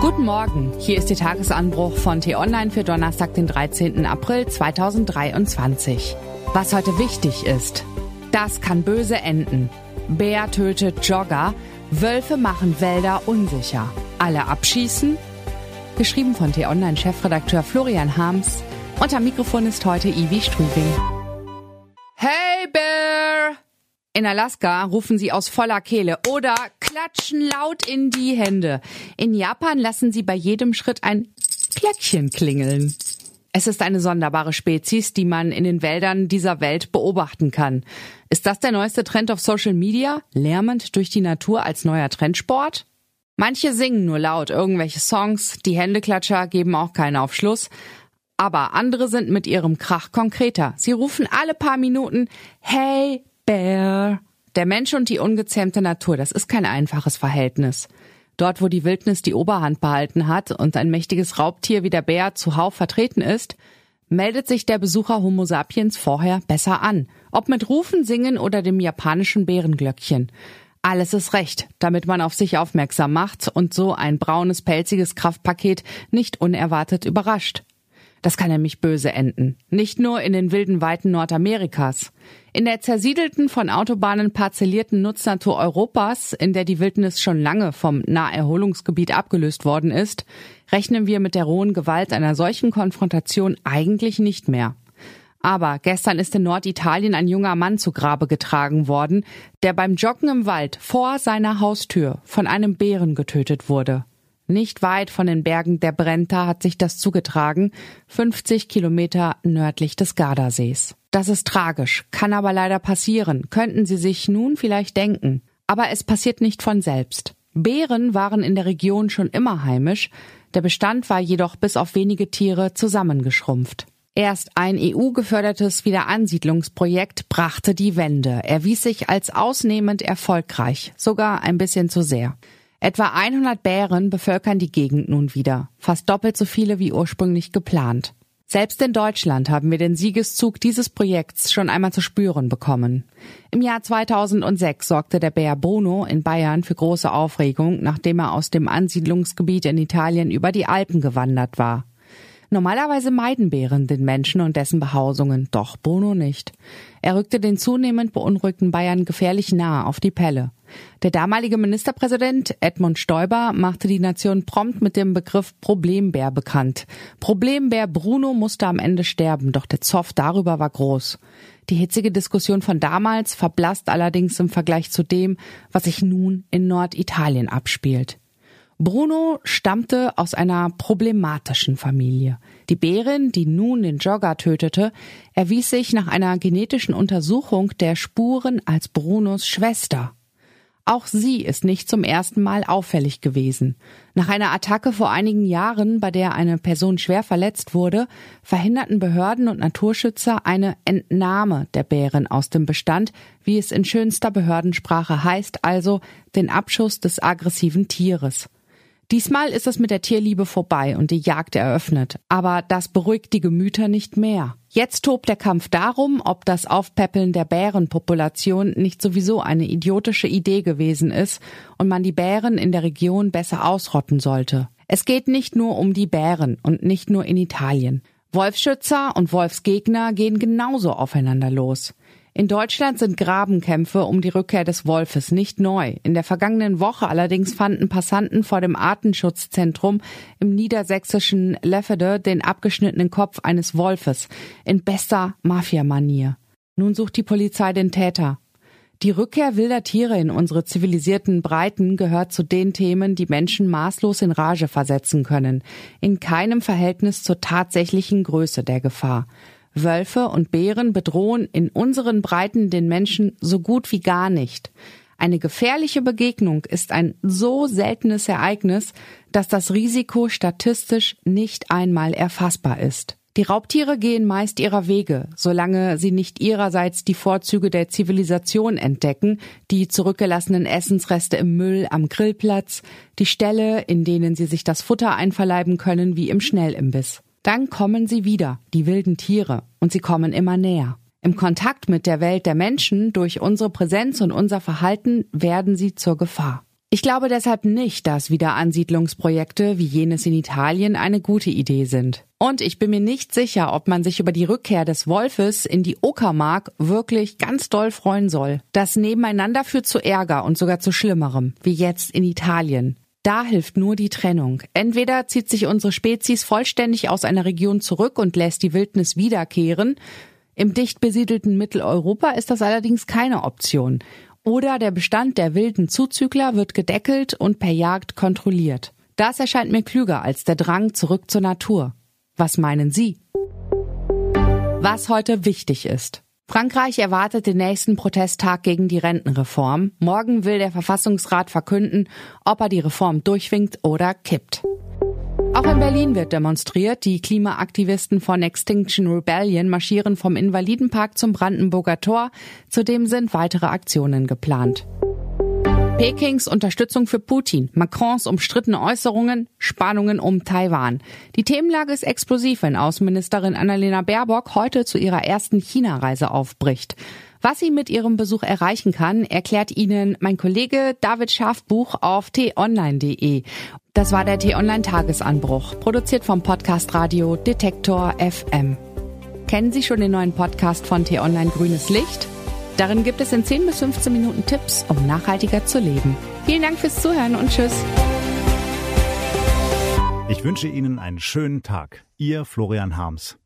Guten Morgen, hier ist der Tagesanbruch von T-Online für Donnerstag, den 13. April 2023. Was heute wichtig ist, das kann böse enden. Bär tötet Jogger, Wölfe machen Wälder unsicher. Alle abschießen? Geschrieben von T-Online-Chefredakteur Florian Harms. Am Mikrofon ist heute Ivi Strübing. Hey Bear! In Alaska rufen sie aus voller Kehle oder klatschen laut in die Hände. In Japan lassen sie bei jedem Schritt ein Glöckchen klingeln. Es ist eine sonderbare Spezies, die man in den Wäldern dieser Welt beobachten kann. Ist das der neueste Trend auf Social Media? Lärmend durch die Natur als neuer Trendsport? Manche singen nur laut irgendwelche Songs, die Händeklatscher geben auch keinen Aufschluss. Aber andere sind mit ihrem Krach konkreter. Sie rufen alle paar Minuten Hey Bear. Der Mensch und die ungezähmte Natur, das ist kein einfaches Verhältnis. Dort, wo die Wildnis die Oberhand behalten hat und ein mächtiges Raubtier wie der Bär zuhauf vertreten ist, meldet sich der Besucher Homo sapiens vorher besser an. Ob mit Rufen, Singen oder dem japanischen Bärenglöckchen. Alles ist recht, damit man auf sich aufmerksam macht und so ein braunes, pelziges Kraftpaket nicht unerwartet überrascht. Das kann nämlich böse enden. Nicht nur in den wilden Weiten Nordamerikas. In der zersiedelten, von Autobahnen parzellierten Nutznatur Europas, in der die Wildnis schon lange vom Naherholungsgebiet abgelöst worden ist, rechnen wir mit der rohen Gewalt einer solchen Konfrontation eigentlich nicht mehr. Aber gestern ist in Norditalien ein junger Mann zu Grabe getragen worden, der beim Joggen im Wald vor seiner Haustür von einem Bären getötet wurde. Nicht weit von den Bergen der Brenta hat sich das zugetragen, 50 Kilometer nördlich des Gardasees. Das ist tragisch, kann aber leider passieren, könnten Sie sich nun vielleicht denken. Aber es passiert nicht von selbst. Bären waren in der Region schon immer heimisch, der Bestand war jedoch bis auf wenige Tiere zusammengeschrumpft. Erst ein EU-gefördertes Wiederansiedlungsprojekt brachte die Wende, erwies sich als ausnehmend erfolgreich, sogar ein bisschen zu sehr. Etwa 100 Bären bevölkern die Gegend nun wieder, fast doppelt so viele wie ursprünglich geplant. Selbst in Deutschland haben wir den Siegeszug dieses Projekts schon einmal zu spüren bekommen. Im Jahr 2006 sorgte der Bär Bruno in Bayern für große Aufregung, nachdem er aus dem Ansiedlungsgebiet in Italien über die Alpen gewandert war. Normalerweise meiden Bären den Menschen und dessen Behausungen, doch Bruno nicht. Er rückte den zunehmend beunruhigten Bayern gefährlich nah auf die Pelle. Der damalige Ministerpräsident Edmund Stoiber machte die Nation prompt mit dem Begriff Problembär bekannt. Problembär Bruno musste am Ende sterben, doch der Zoff darüber war groß. Die hitzige Diskussion von damals verblasst allerdings im Vergleich zu dem, was sich nun in Norditalien abspielt. Bruno stammte aus einer problematischen Familie. Die Bärin, die nun den Jogger tötete, erwies sich nach einer genetischen Untersuchung der Spuren als Brunos Schwester. Auch sie ist nicht zum ersten Mal auffällig gewesen. Nach einer Attacke vor einigen Jahren, bei der eine Person schwer verletzt wurde, verhinderten Behörden und Naturschützer eine Entnahme der Bären aus dem Bestand, wie es in schönster Behördensprache heißt, also den Abschuss des aggressiven Tieres. Diesmal ist es mit der Tierliebe vorbei und die Jagd eröffnet. Aber das beruhigt die Gemüter nicht mehr. Jetzt tobt der Kampf darum, ob das Aufpäppeln der Bärenpopulation nicht sowieso eine idiotische Idee gewesen ist und man die Bären in der Region besser ausrotten sollte. Es geht nicht nur um die Bären und nicht nur in Italien. Wolfsschützer und Wolfsgegner gehen genauso aufeinander los. In Deutschland sind Grabenkämpfe um die Rückkehr des Wolfes nicht neu. In der vergangenen Woche allerdings fanden Passanten vor dem Artenschutzzentrum im niedersächsischen Leffede den abgeschnittenen Kopf eines Wolfes in bester Mafiamanier. Nun sucht die Polizei den Täter. Die Rückkehr wilder Tiere in unsere zivilisierten Breiten gehört zu den Themen, die Menschen maßlos in Rage versetzen können, in keinem Verhältnis zur tatsächlichen Größe der Gefahr. Wölfe und Bären bedrohen in unseren Breiten den Menschen so gut wie gar nicht. Eine gefährliche Begegnung ist ein so seltenes Ereignis, dass das Risiko statistisch nicht einmal erfassbar ist. Die Raubtiere gehen meist ihrer Wege, solange sie nicht ihrerseits die Vorzüge der Zivilisation entdecken, die zurückgelassenen Essensreste im Müll am Grillplatz, die Ställe, in denen sie sich das Futter einverleiben können wie im Schnellimbiss. Dann kommen sie wieder, die wilden Tiere, und sie kommen immer näher. Im Kontakt mit der Welt der Menschen durch unsere Präsenz und unser Verhalten werden sie zur Gefahr. Ich glaube deshalb nicht, dass Wiederansiedlungsprojekte wie jenes in Italien eine gute Idee sind. Und ich bin mir nicht sicher, ob man sich über die Rückkehr des Wolfes in die Uckermark wirklich ganz doll freuen soll. Das Nebeneinander führt zu Ärger und sogar zu Schlimmerem, wie jetzt in Italien. Da hilft nur die Trennung. Entweder zieht sich unsere Spezies vollständig aus einer Region zurück und lässt die Wildnis wiederkehren. Im dicht besiedelten Mitteleuropa ist das allerdings keine Option. Oder der Bestand der wilden Zuzügler wird gedeckelt und per Jagd kontrolliert. Das erscheint mir klüger als der Drang zurück zur Natur. Was meinen Sie? Was heute wichtig ist. Frankreich erwartet den nächsten Protesttag gegen die Rentenreform. Morgen will der Verfassungsrat verkünden, ob er die Reform durchwinkt oder kippt. Auch in Berlin wird demonstriert. Die Klimaaktivisten von Extinction Rebellion marschieren vom Invalidenpark zum Brandenburger Tor. Zudem sind weitere Aktionen geplant. Pekings Unterstützung für Putin, Macrons umstrittene Äußerungen, Spannungen um Taiwan. Die Themenlage ist explosiv, wenn Außenministerin Annalena Baerbock heute zu ihrer ersten China-Reise aufbricht. Was sie mit ihrem Besuch erreichen kann, erklärt Ihnen mein Kollege David Schafbuch auf t-online.de. Das war der T-Online-Tagesanbruch, produziert vom Podcast Radio Detektor FM. Kennen Sie schon den neuen Podcast von T-Online Grünes Licht? Darin gibt es in 10 bis 15 Minuten Tipps, um nachhaltiger zu leben. Vielen Dank fürs Zuhören und Tschüss. Ich wünsche Ihnen einen schönen Tag. Ihr Florian Harms.